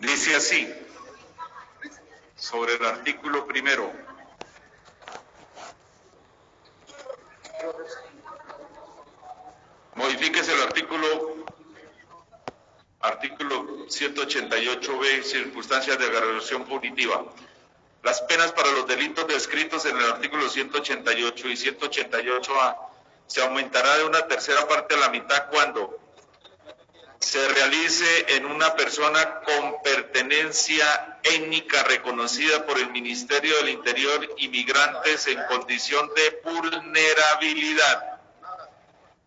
Dice así, sobre el artículo primero. Modifíquese el artículo artículo 188b, circunstancias de agresión punitiva. Las penas para los delitos descritos en el artículo 188 y 188a se aumentará de una tercera parte a la mitad cuando se realice en una persona con pertenencia étnica reconocida por el Ministerio del Interior inmigrantes en condición de vulnerabilidad.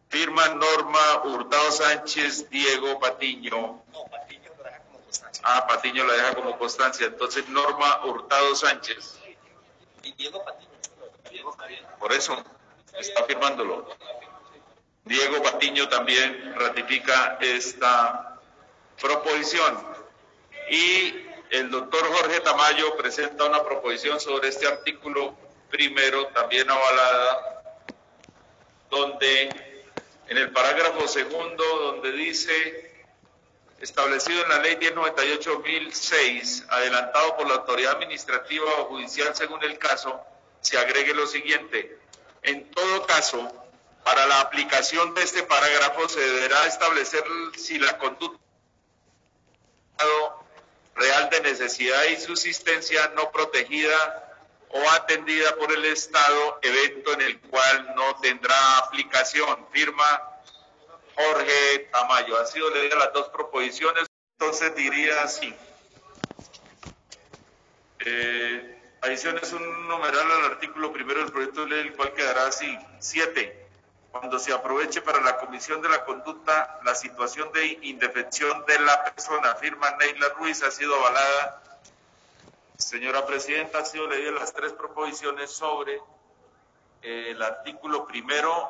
Firma Norma Hurtado Sánchez, Diego Patiño. Ah, Patiño la deja como constancia. Entonces Norma Hurtado Sánchez. Y Diego Patiño. Diego está bien. Por eso está firmándolo. Diego Patiño también ratifica esta proposición. Y el doctor Jorge Tamayo presenta una proposición sobre este artículo primero, también avalada, donde en el parágrafo segundo, donde dice, establecido en la ley 1098-2006, adelantado por la autoridad administrativa o judicial según el caso, se agregue lo siguiente. En todo caso, para la aplicación de este parágrafo se deberá establecer si la conducta real de necesidad y subsistencia no protegida o atendida por el Estado, evento en el cual no tendrá aplicación. Firma Jorge Tamayo. Han sido leídas las dos proposiciones, entonces diría así. Eh, adiciones un numeral al artículo primero del proyecto de ley, el cual quedará así. Siete. Cuando se aproveche para la comisión de la conducta la situación de indefección de la persona, firma Neila Ruiz, ha sido avalada. Señora Presidenta, han sido leídas las tres proposiciones sobre eh, el artículo primero